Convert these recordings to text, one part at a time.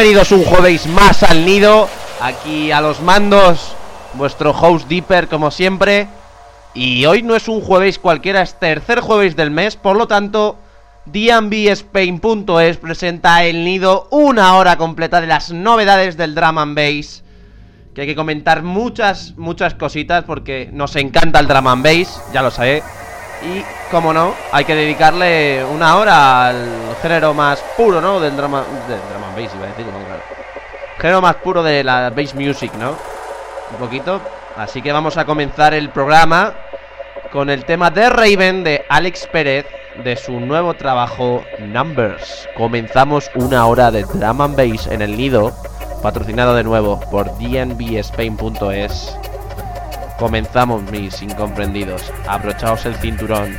Bienvenidos un jueves más al nido. Aquí a los mandos, vuestro host Deeper como siempre. Y hoy no es un jueves cualquiera, es tercer jueves del mes, por lo tanto, DMBSpain.es presenta el nido una hora completa de las novedades del Drum and Bass. Que hay que comentar muchas, muchas cositas porque nos encanta el Drum and Bass, ya lo sabéis. Y, como no, hay que dedicarle una hora al género más puro, ¿no? Del drama, del drama bass, iba a decir, no, claro. Género más puro de la bass music, ¿no? Un poquito. Así que vamos a comenzar el programa con el tema de Raven de Alex Pérez de su nuevo trabajo Numbers. Comenzamos una hora de drama and bass en el nido, patrocinado de nuevo por dnbspain.es. Comenzamos, mis incomprendidos. Abrochaos el cinturón.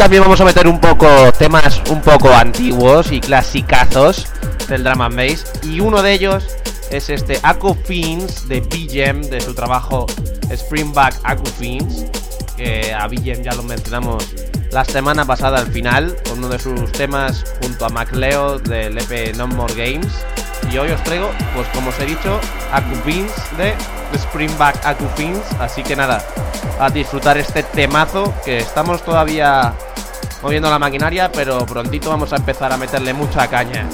También vamos a meter un poco temas un poco antiguos y clasicazos del Drum and Bass. Y uno de ellos es este Aku Fins de BGM, de su trabajo Springback Aku Fins. Que a BGM ya lo mencionamos la semana pasada al final, con uno de sus temas junto a MacLeo del EP No More Games. Y hoy os traigo, pues como os he dicho, Aku Fins de Springback Aku Fins. Así que nada, a disfrutar este temazo que estamos todavía moviendo la maquinaria, pero prontito vamos a empezar a meterle mucha caña.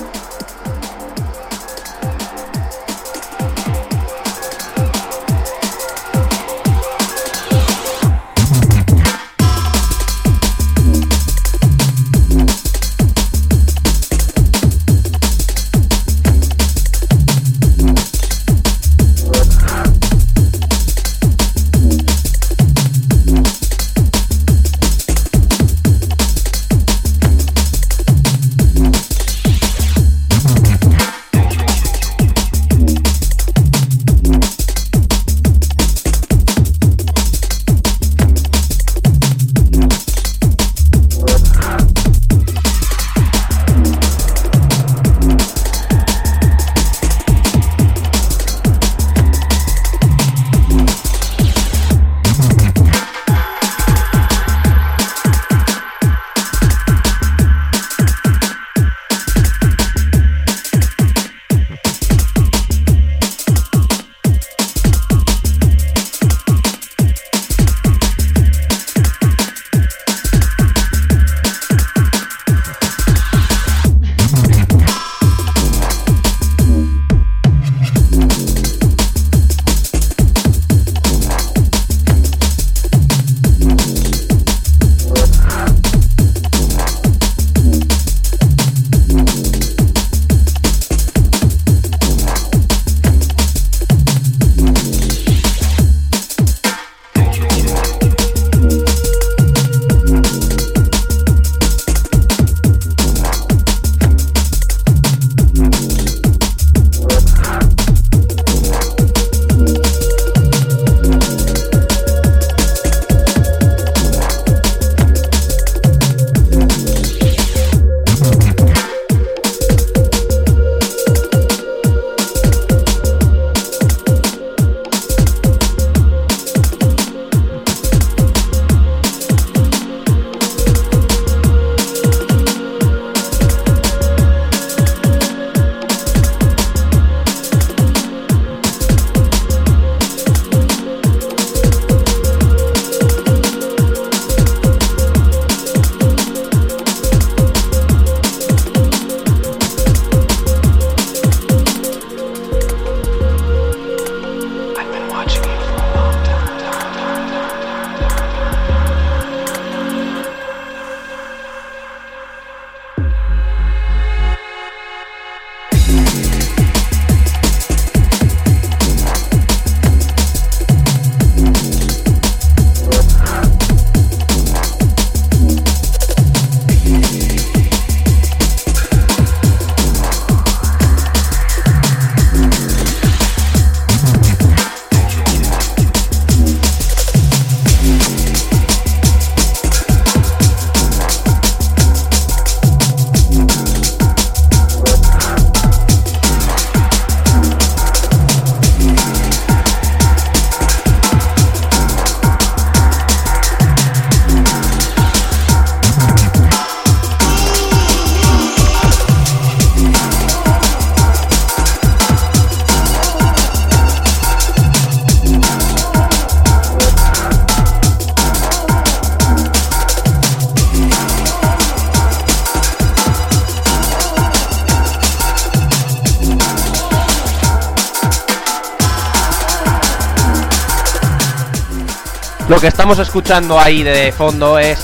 Lo que estamos escuchando ahí de fondo es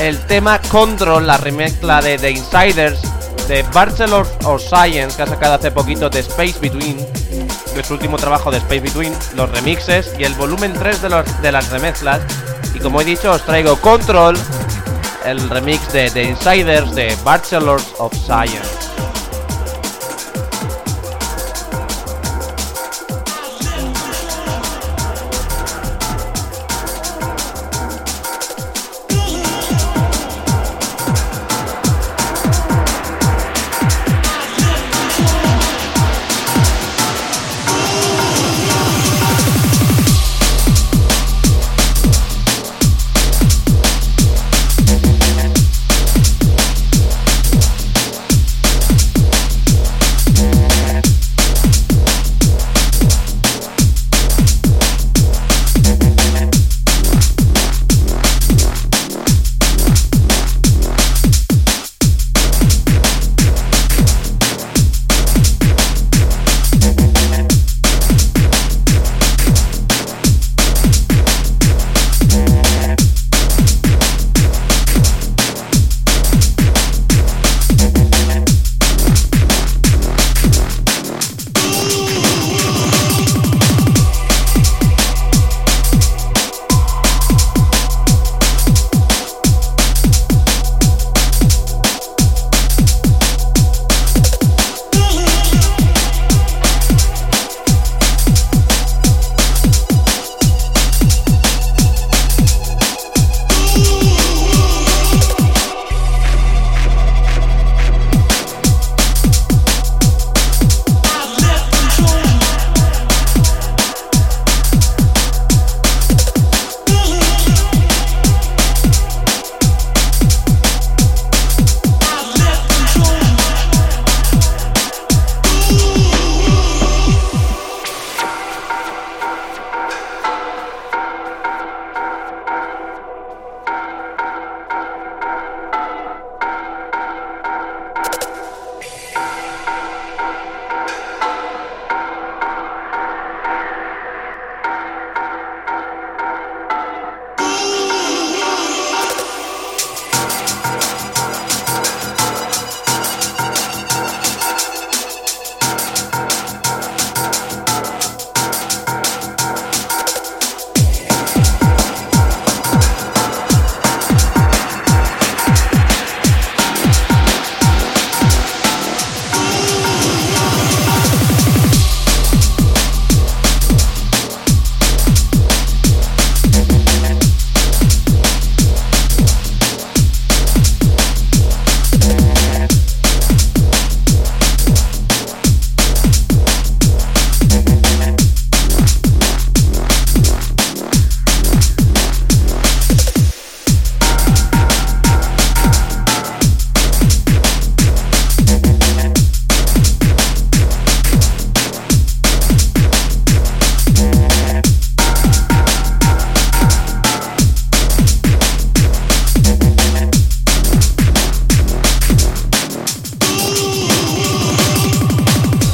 el tema Control, la remezcla de The Insiders de Bachelor of Science que ha sacado hace poquito de Space Between, de su último trabajo de Space Between, los remixes y el volumen 3 de, los, de las remezclas. Y como he dicho, os traigo Control, el remix de The Insiders de Bachelors of Science.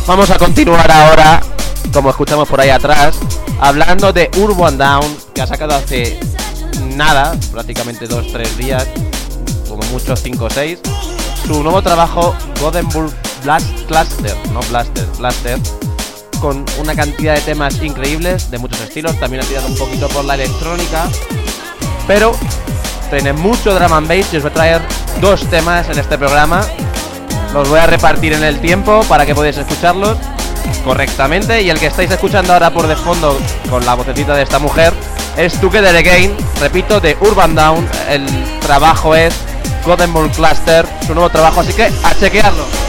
Vamos a continuar ahora, como escuchamos por ahí atrás, hablando de Urban Down, que ha sacado hace nada, prácticamente 2-3 días, como muchos 5 o 6, su nuevo trabajo Gothenburg Blast Cluster, no Blaster, Blaster, con una cantidad de temas increíbles, de muchos estilos, también ha tirado un poquito por la electrónica, pero tiene mucho drum and bass y os voy a traer dos temas en este programa. Los voy a repartir en el tiempo para que podáis escucharlos correctamente y el que estáis escuchando ahora por de fondo con la vocecita de esta mujer es Together Again, repito, de Urban Down. El trabajo es Gothenburg Cluster, su nuevo trabajo, así que a chequearlo.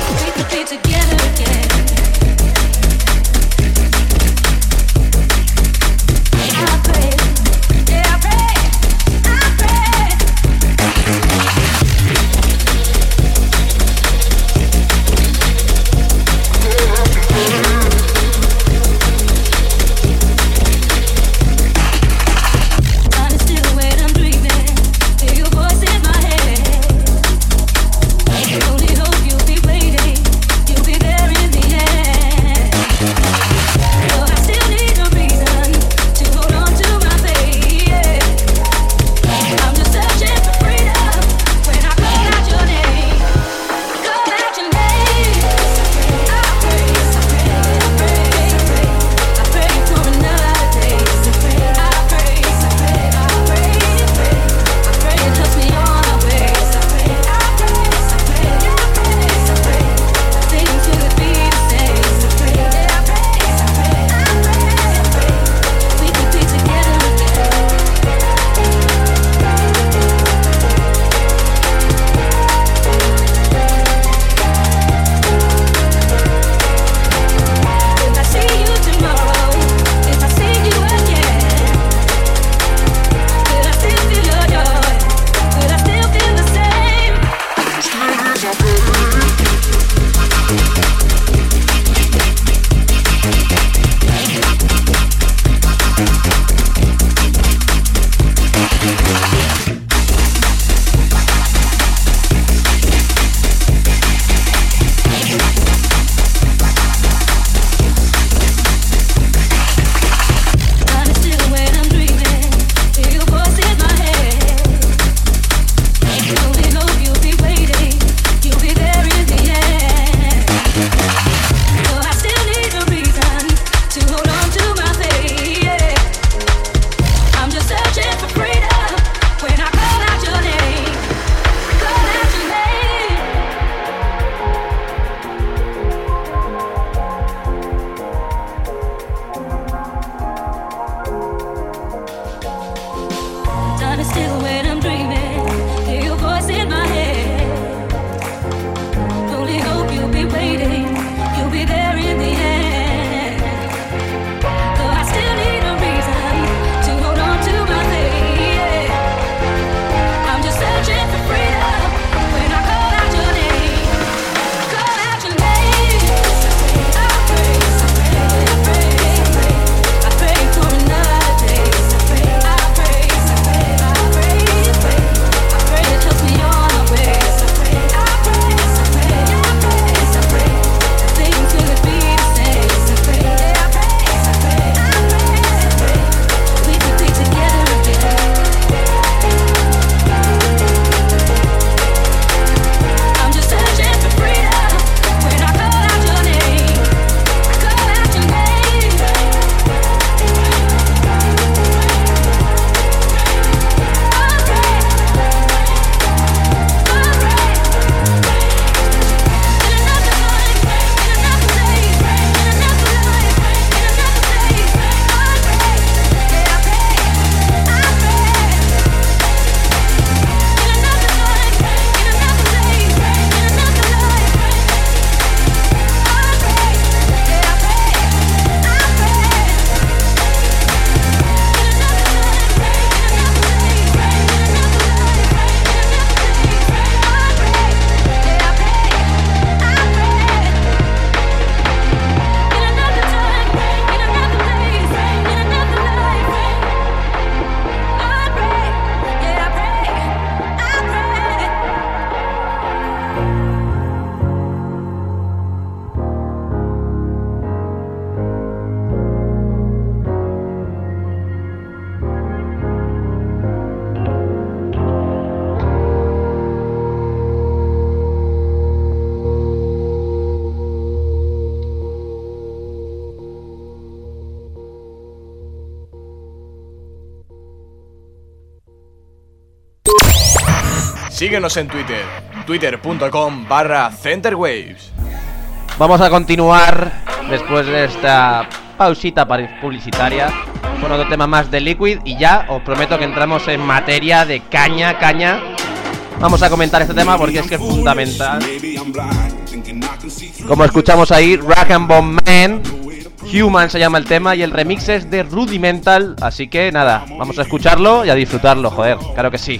Síguenos en Twitter, twitter.com barra centerwaves. Vamos a continuar después de esta pausita publicitaria con otro tema más de Liquid y ya os prometo que entramos en materia de caña, caña. Vamos a comentar este tema porque es que es fundamental. Como escuchamos ahí, Rock and Bomb Man, Human se llama el tema y el remix es de Rudimental, así que nada, vamos a escucharlo y a disfrutarlo, joder, claro que sí.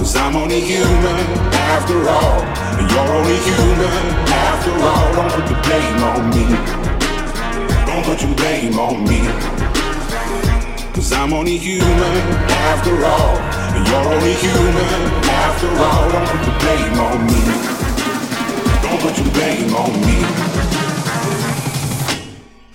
Cause I'm only human after all. And you're only human after all. Don't put the blame on me. Don't put your blame on me. Cause I'm only human after all. And you're only human after all. Don't put the blame on me. Don't put your blame on me.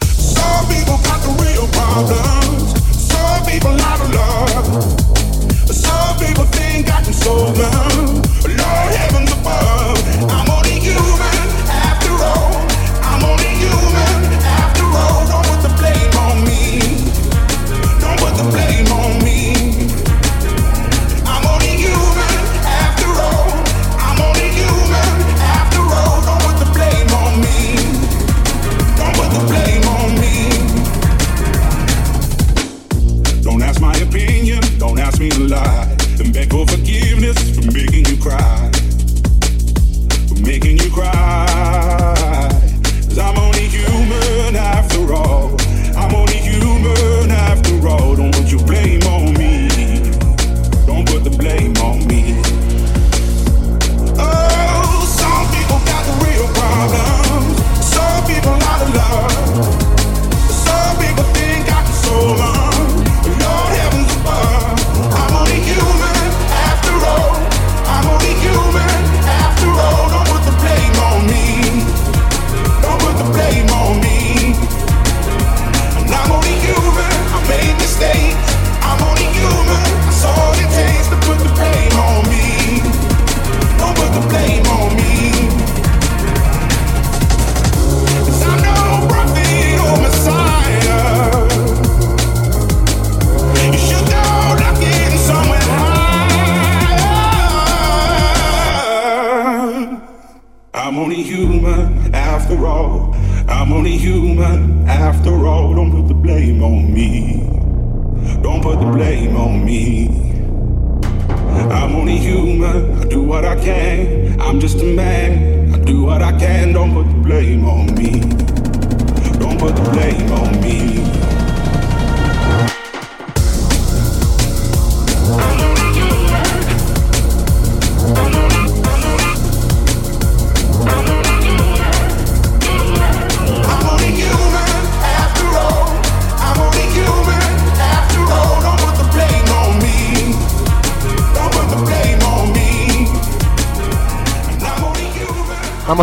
Some people got the real problems. Some people out of love. Some people think I can solve them. Lord heavens above, I'm only human after all. I'm only human after all. Me lie. And beg for forgiveness for making you cry.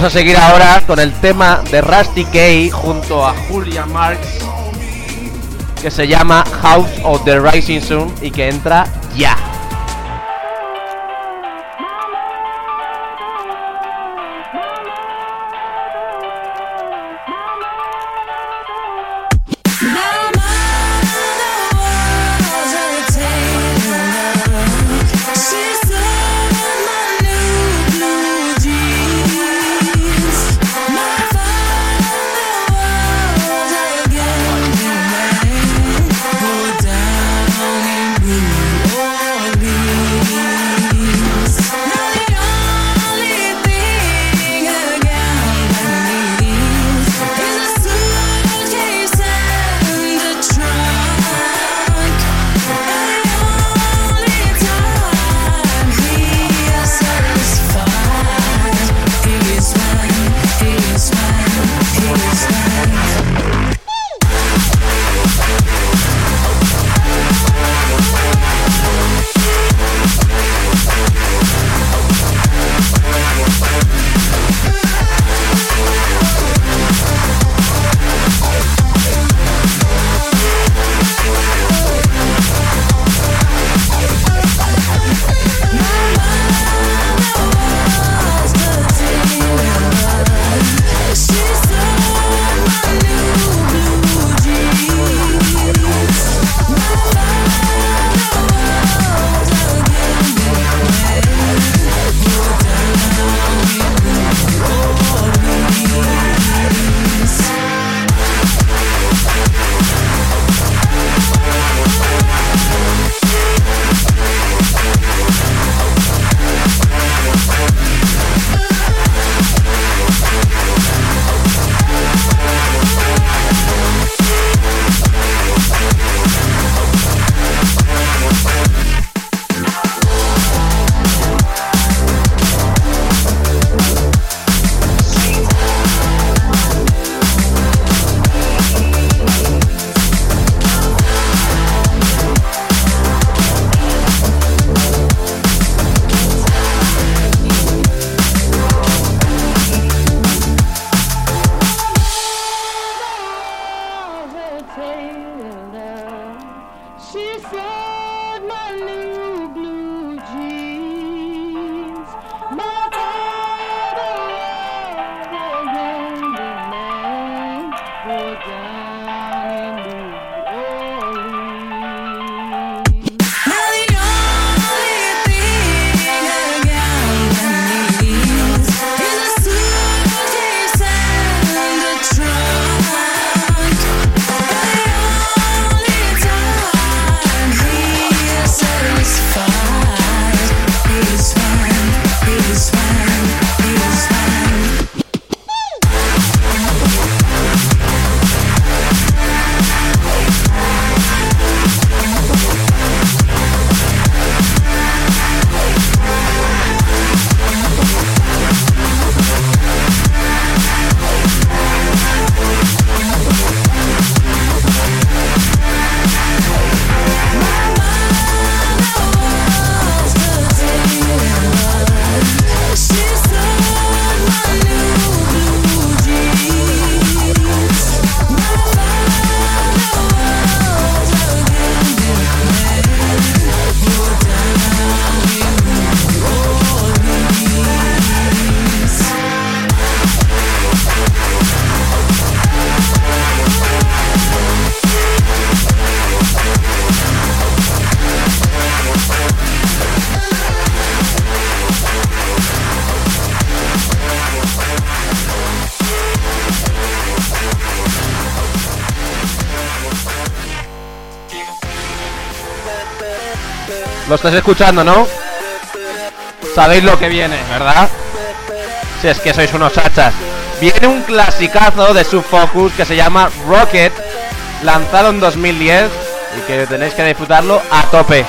Vamos a seguir ahora con el tema de Rusty Kay junto a Julia Marx que se llama House of the Rising Sun y que entra ya. Lo estáis escuchando, ¿no? Sabéis lo que viene, ¿verdad? Si es que sois unos hachas. Viene un clasicazo de Subfocus que se llama Rocket, lanzado en 2010 y que tenéis que disfrutarlo a tope.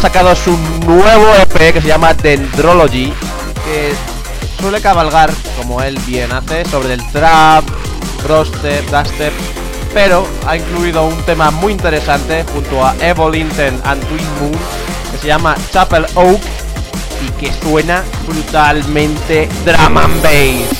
Sacado su nuevo EP que se llama Dendrology, que suele cabalgar, como él bien hace, sobre el trap, roster, dubstep, pero ha incluido un tema muy interesante junto a Evil Intent and Twin Moon, que se llama Chapel Oak y que suena brutalmente drum and bass.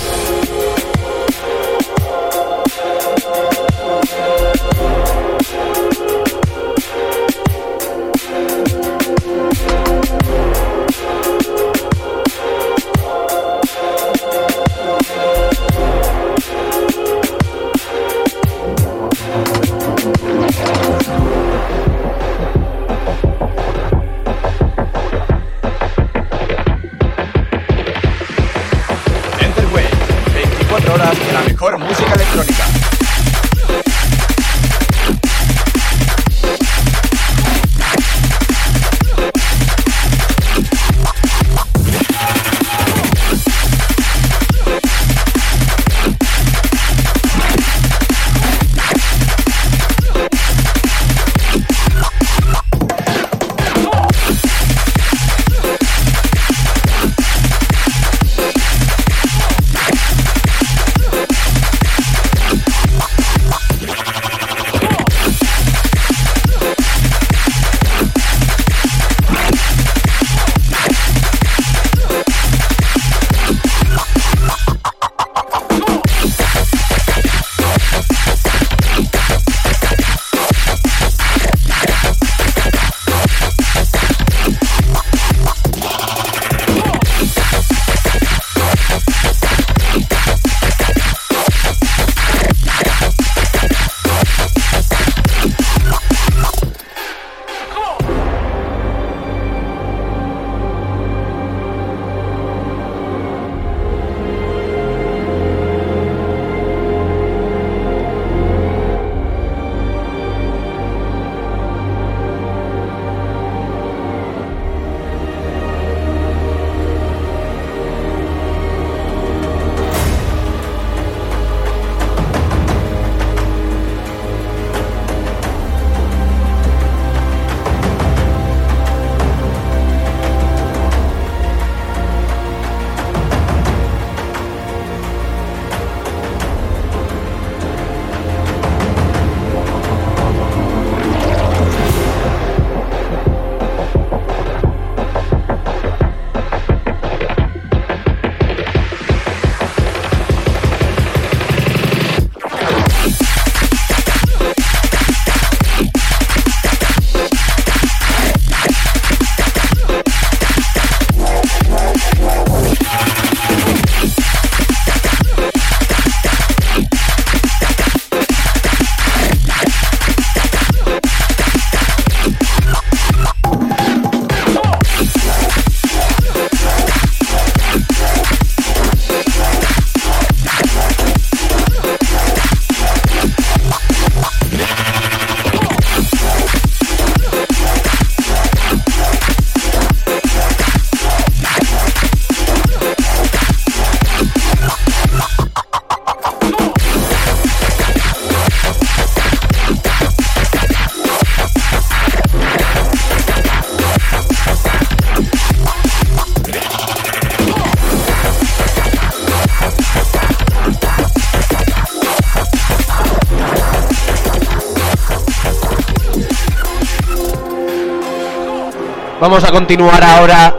Vamos a continuar ahora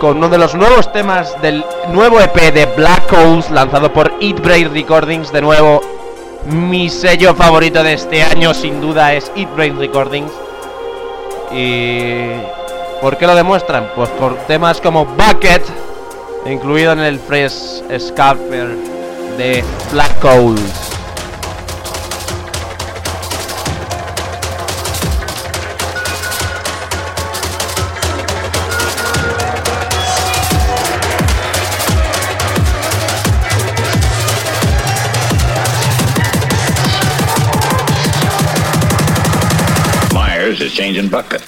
con uno de los nuevos temas del nuevo EP de Black Holes lanzado por Eat Brain Recordings. De nuevo, mi sello favorito de este año sin duda es Eat Brain Recordings. ¿Y por qué lo demuestran? Pues por temas como Bucket, incluido en el Fresh Scalper de Black Holes. Buffett.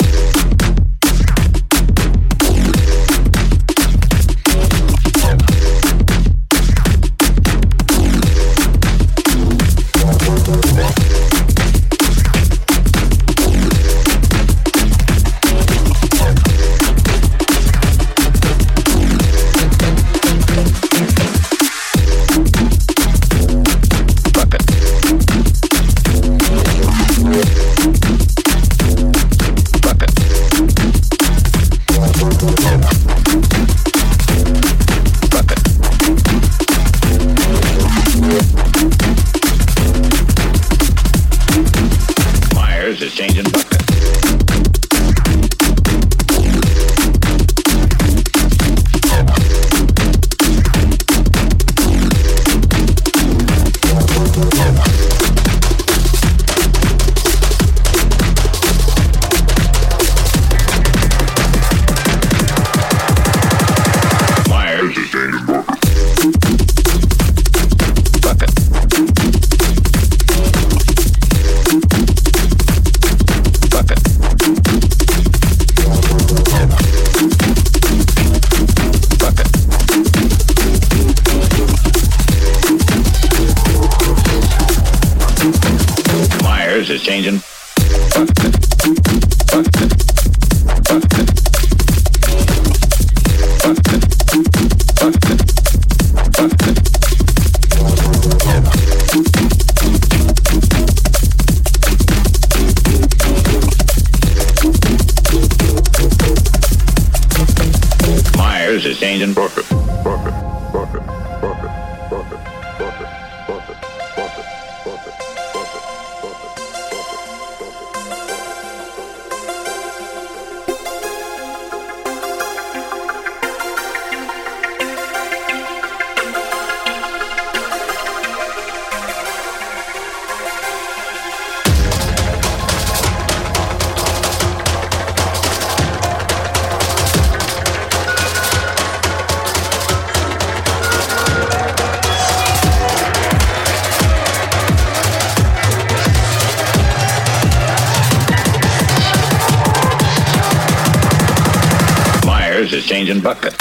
Bucket.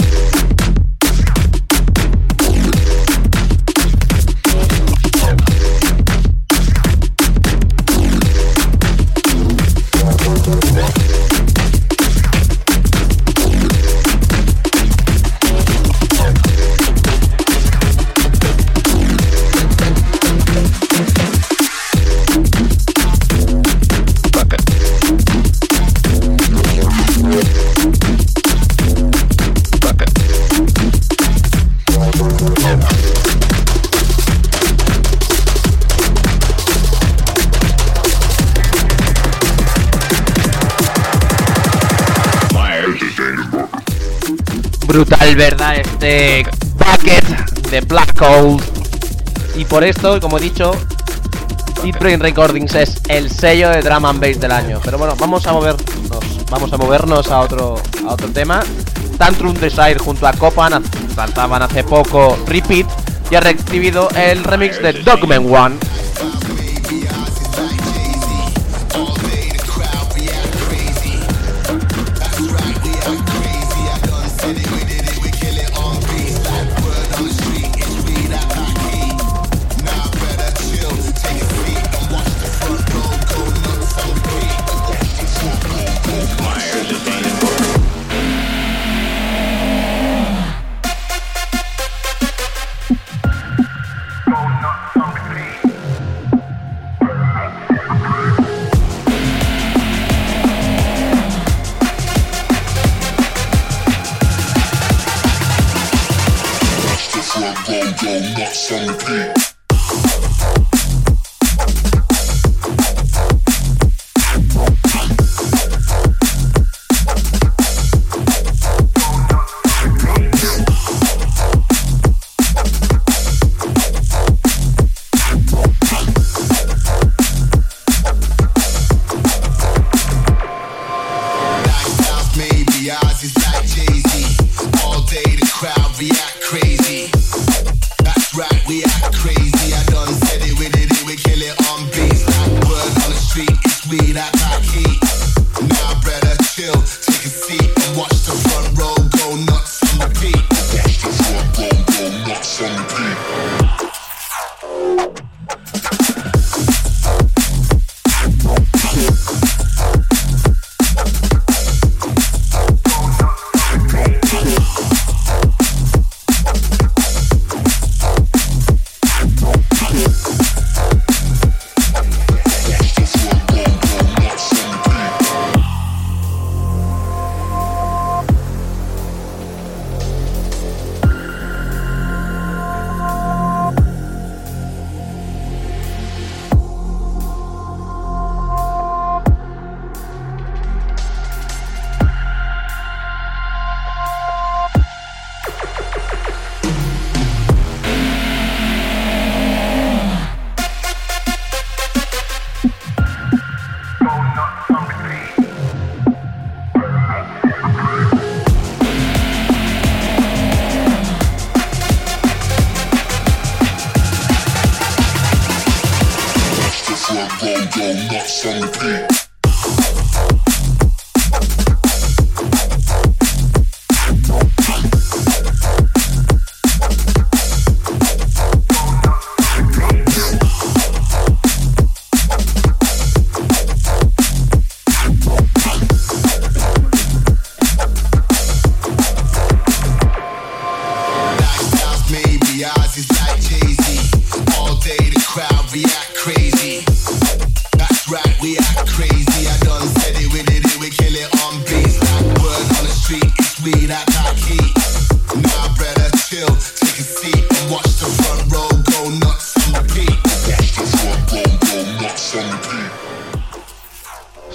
¿Verdad? Este bucket de Black Hole. Y por esto, como he dicho, Deep Brain Recordings es el sello de drum and bass del año. Pero bueno, vamos a movernos, vamos a movernos a otro, a otro tema. Tantrum Desire junto a Copan lanzaban hace poco Repeat y ha recibido el remix de Dogman One.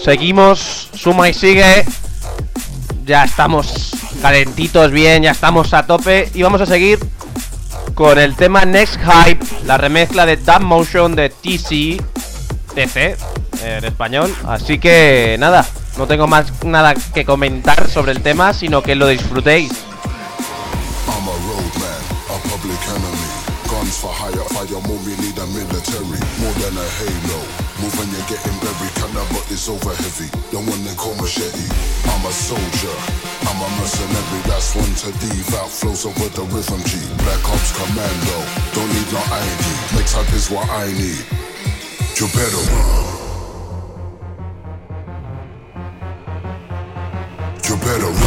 Seguimos, suma y sigue. Ya estamos calentitos bien, ya estamos a tope y vamos a seguir con el tema Next Hype, la remezcla de Dub Motion de TC, TC eh, en español. Así que nada, no tengo más nada que comentar sobre el tema, sino que lo disfrutéis. a a but it's over heavy. The one they call machete. I'm a soldier, I'm a mercenary. That's one to devout flows over the rhythm G. Black Ops Commando, don't need no ID. Next up is what I need. You better run. You better run.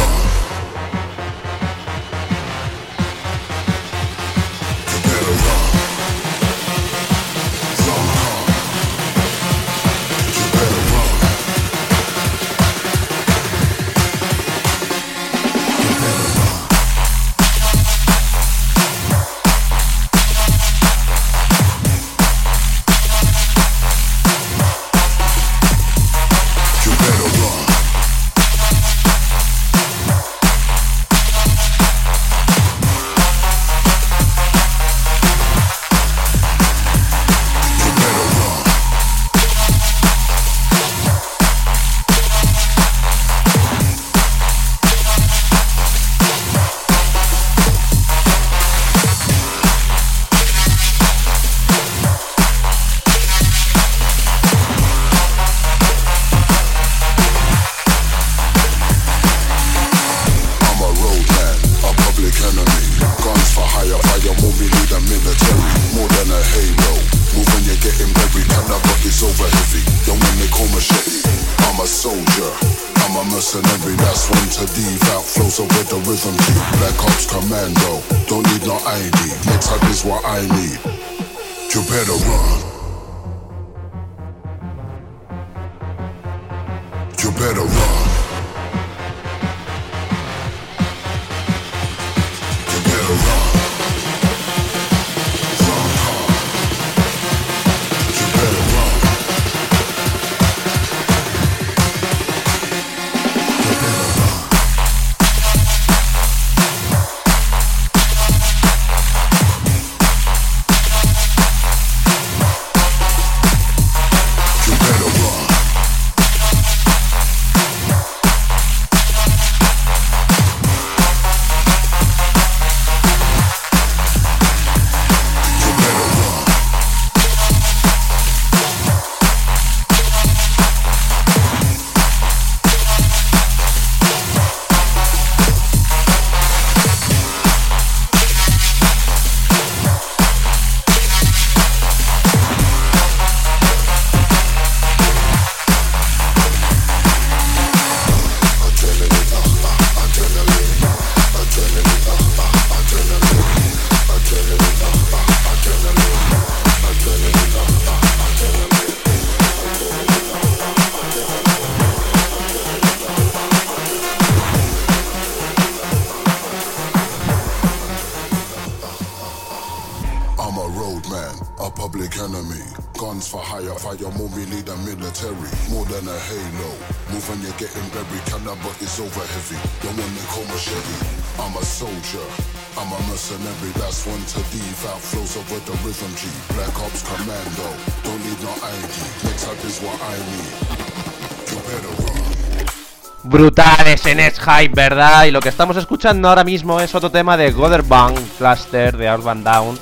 En Hype, ¿verdad? Y lo que estamos escuchando ahora mismo es otro tema de Gotherbang Cluster de Urban Down.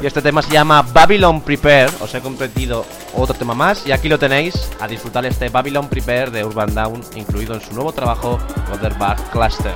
Y este tema se llama Babylon Prepare. Os he competido otro tema más. Y aquí lo tenéis a disfrutar este Babylon Prepare de Urban Down, incluido en su nuevo trabajo Gotherbang Cluster.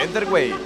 facebook.com barra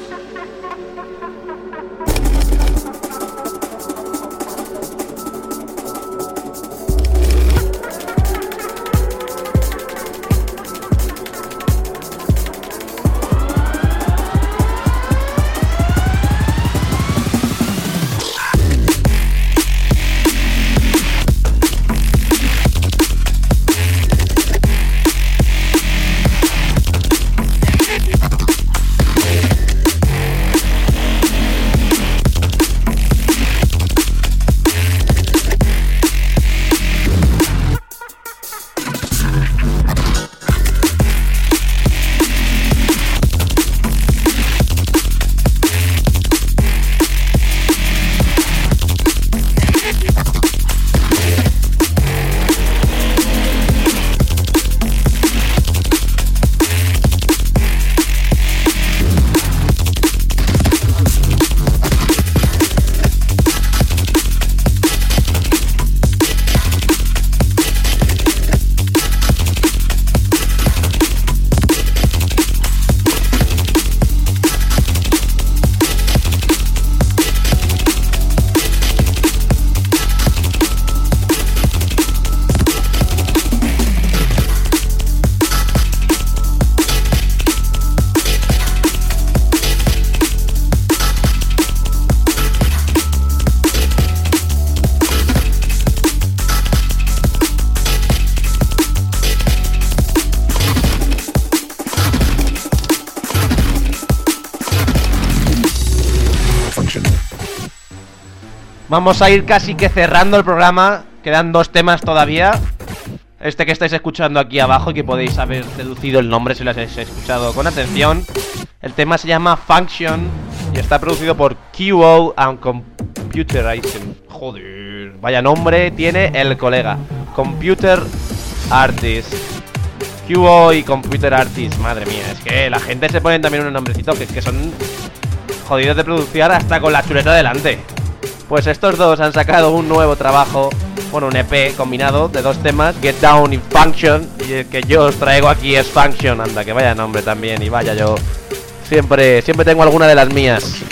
Vamos a ir casi que cerrando el programa. Quedan dos temas todavía. Este que estáis escuchando aquí abajo y que podéis haber deducido el nombre si lo habéis escuchado con atención. El tema se llama Function y está producido por QO and Computerizing. Joder, vaya nombre tiene el colega. Computer Artist. QO y Computer Artist, madre mía, es que la gente se pone también unos nombrecitos que, que son jodidos de producir hasta con la chuleta delante. Pues estos dos han sacado un nuevo trabajo, bueno, un EP combinado de dos temas, Get Down y Function, y el que yo os traigo aquí es Function, anda, que vaya nombre también, y vaya yo. Siempre, siempre tengo alguna de las mías.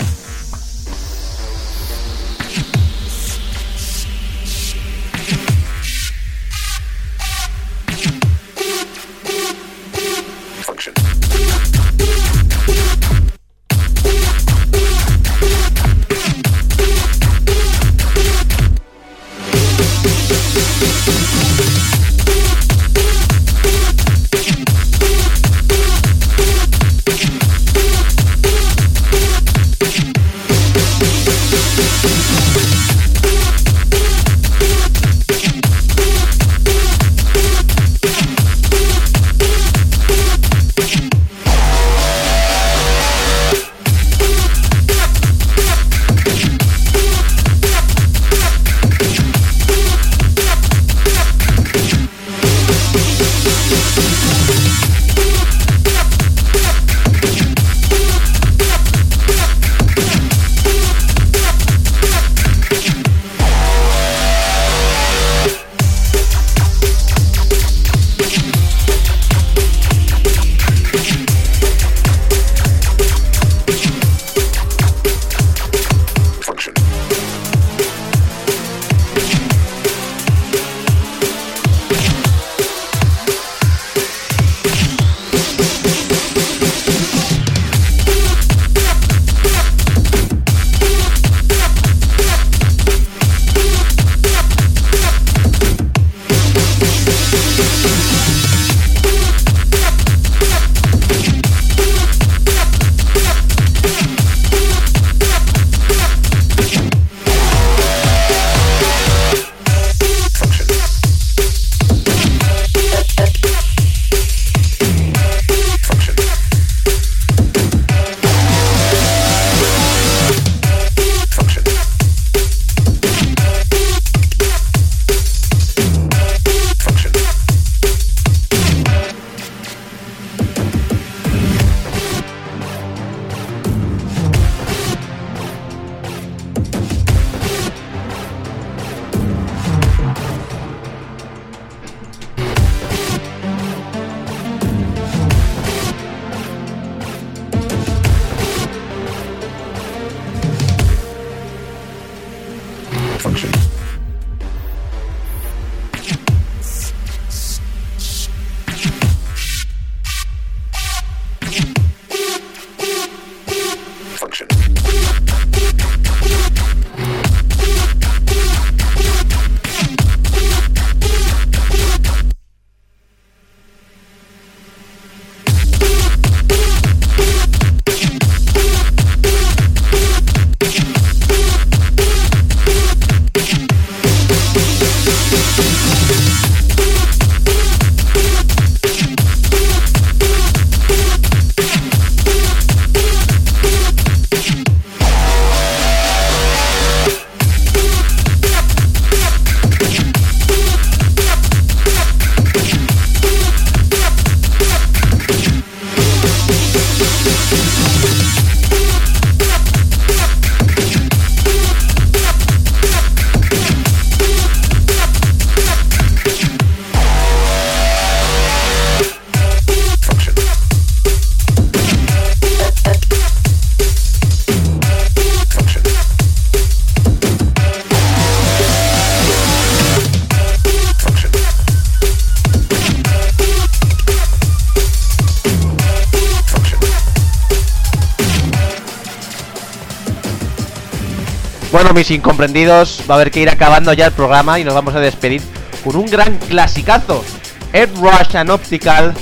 Bueno, mis incomprendidos, va a haber que ir acabando ya el programa y nos vamos a despedir con un gran clasicazo. Ed Rush and Optical.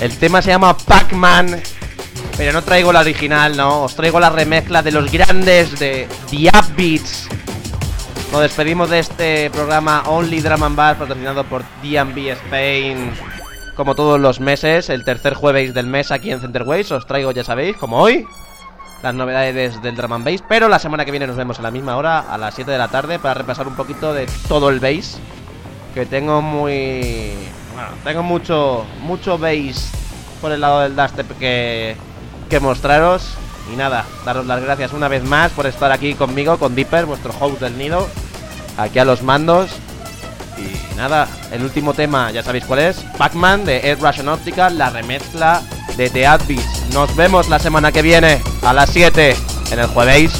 El tema se llama Pac-Man. Pero no traigo la original, no. Os traigo la remezcla de los grandes de The Upbeats. Nos despedimos de este programa Only Drum and Bass patrocinado por DB Spain. Como todos los meses, el tercer jueves del mes aquí en Centerways. Os traigo, ya sabéis, como hoy, las novedades del Drum and Bass. Pero la semana que viene nos vemos a la misma hora, a las 7 de la tarde, para repasar un poquito de todo el bass. Que tengo muy. Bueno, tengo mucho, mucho bass por el lado del dubstep que, que mostraros. Y nada, daros las gracias una vez más por estar aquí conmigo, con Dipper, vuestro host del nido, aquí a los mandos. Y nada, el último tema, ya sabéis cuál es, Pac-Man de Ed Russian Optical, la remezcla de The Beats. Nos vemos la semana que viene a las 7 en el jueves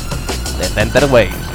de Center Waves.